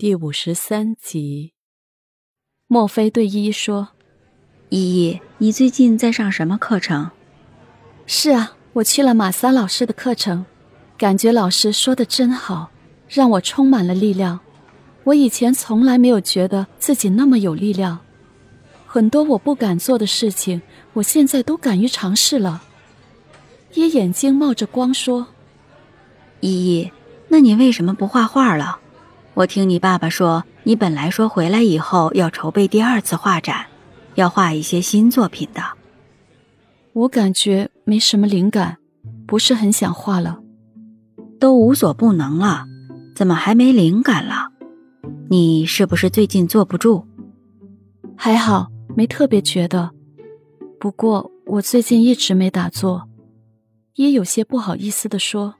第五十三集，莫非对依依说：“依依，你最近在上什么课程？”“是啊，我去了马萨老师的课程，感觉老师说的真好，让我充满了力量。我以前从来没有觉得自己那么有力量，很多我不敢做的事情，我现在都敢于尝试了。”依眼睛冒着光说：“依依，那你为什么不画画了？”我听你爸爸说，你本来说回来以后要筹备第二次画展，要画一些新作品的。我感觉没什么灵感，不是很想画了。都无所不能了，怎么还没灵感了？你是不是最近坐不住？还好，没特别觉得。不过我最近一直没打坐，也有些不好意思的说。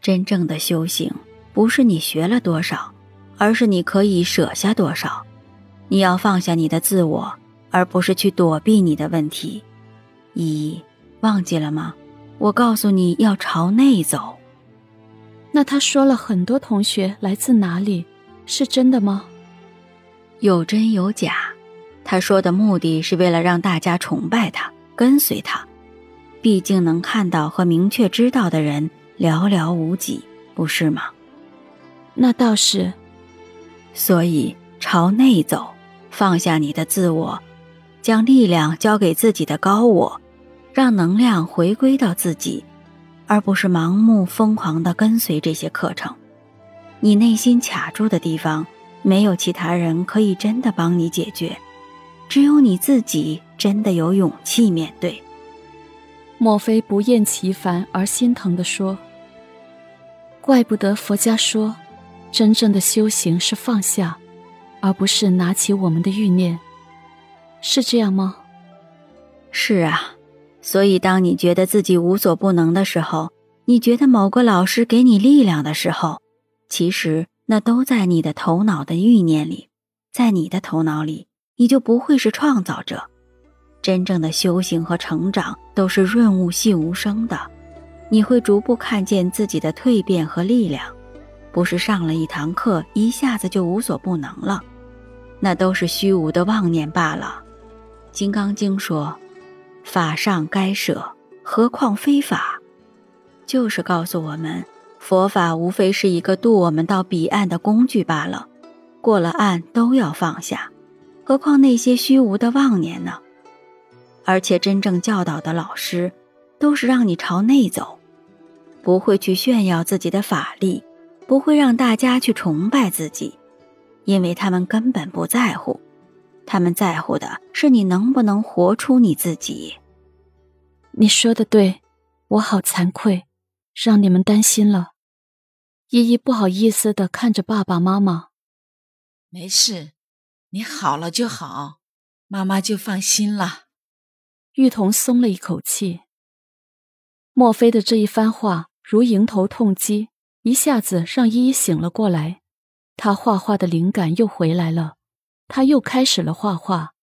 真正的修行。不是你学了多少，而是你可以舍下多少。你要放下你的自我，而不是去躲避你的问题。依依，忘记了吗？我告诉你要朝内走。那他说了很多同学来自哪里，是真的吗？有真有假。他说的目的是为了让大家崇拜他，跟随他。毕竟能看到和明确知道的人寥寥无几，不是吗？那倒是，所以朝内走，放下你的自我，将力量交给自己的高我，让能量回归到自己，而不是盲目疯狂的跟随这些课程。你内心卡住的地方，没有其他人可以真的帮你解决，只有你自己真的有勇气面对。莫非不厌其烦而心疼的说：“怪不得佛家说。”真正的修行是放下，而不是拿起我们的欲念，是这样吗？是啊，所以当你觉得自己无所不能的时候，你觉得某个老师给你力量的时候，其实那都在你的头脑的欲念里，在你的头脑里，你就不会是创造者。真正的修行和成长都是润物细无声的，你会逐步看见自己的蜕变和力量。不是上了一堂课，一下子就无所不能了，那都是虚无的妄念罢了。《金刚经》说：“法上该舍，何况非法？”就是告诉我们，佛法无非是一个渡我们到彼岸的工具罢了。过了岸都要放下，何况那些虚无的妄念呢？而且真正教导的老师，都是让你朝内走，不会去炫耀自己的法力。不会让大家去崇拜自己，因为他们根本不在乎，他们在乎的是你能不能活出你自己。你说的对，我好惭愧，让你们担心了。依依不好意思的看着爸爸妈妈。没事，你好了就好，妈妈就放心了。玉彤松了一口气。莫非的这一番话如迎头痛击。一下子让依依醒了过来，她画画的灵感又回来了，她又开始了画画，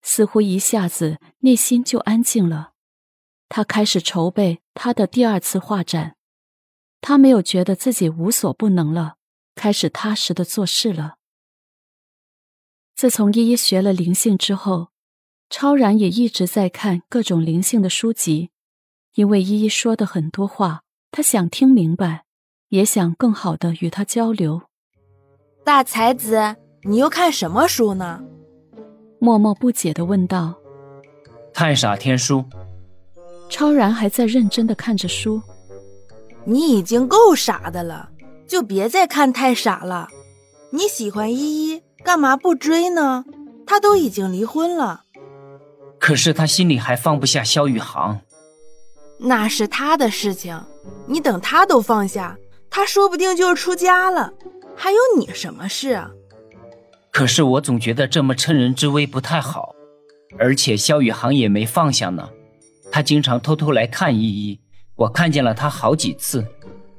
似乎一下子内心就安静了。她开始筹备她的第二次画展，她没有觉得自己无所不能了，开始踏实的做事了。自从依依学了灵性之后，超然也一直在看各种灵性的书籍，因为依依说的很多话，他想听明白。也想更好的与他交流。大才子，你又看什么书呢？默默不解的问道。太傻天书。超然还在认真的看着书。你已经够傻的了，就别再看太傻了。你喜欢依依，干嘛不追呢？他都已经离婚了。可是他心里还放不下萧宇航。那是他的事情，你等他都放下。他说不定就出家了，还有你什么事啊？可是我总觉得这么趁人之危不太好，而且萧宇航也没放下呢。他经常偷偷来看依依，我看见了他好几次，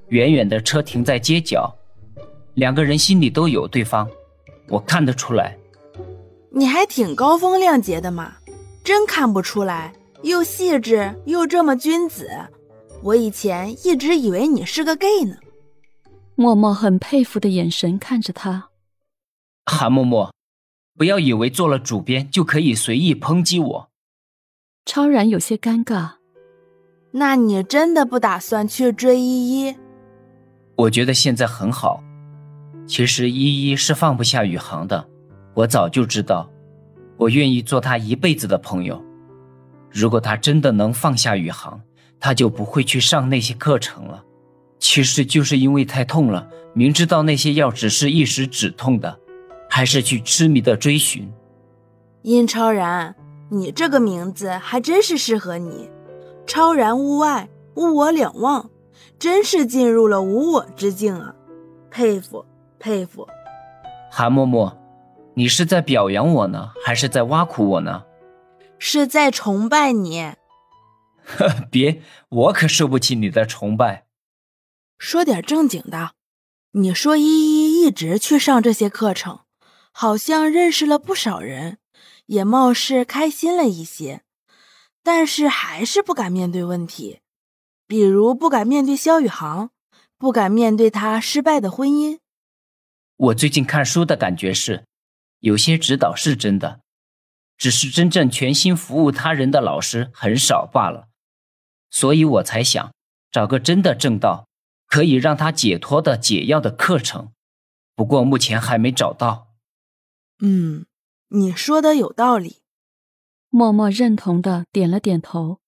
远远的车停在街角，两个人心里都有对方，我看得出来。你还挺高风亮节的嘛，真看不出来，又细致又这么君子。我以前一直以为你是个 gay 呢。默默很佩服的眼神看着他，韩默默，不要以为做了主编就可以随意抨击我。超然有些尴尬。那你真的不打算去追依依？我觉得现在很好。其实依依是放不下宇航的，我早就知道。我愿意做他一辈子的朋友。如果他真的能放下宇航，他就不会去上那些课程了。其实就是因为太痛了，明知道那些药只是一时止痛的，还是去痴迷的追寻。殷超然，你这个名字还真是适合你。超然物外，物我两忘，真是进入了无我之境啊！佩服佩服。韩嬷嬷，你是在表扬我呢，还是在挖苦我呢？是在崇拜你。呵，别，我可受不起你的崇拜。说点正经的，你说依依一直去上这些课程，好像认识了不少人，也貌似开心了一些。但是还是不敢面对问题，比如不敢面对萧宇航，不敢面对他失败的婚姻。我最近看书的感觉是，有些指导是真的，只是真正全心服务他人的老师很少罢了。所以我才想找个真的正道，可以让他解脱的解药的课程。不过目前还没找到。嗯，你说的有道理。默默认同的点了点头。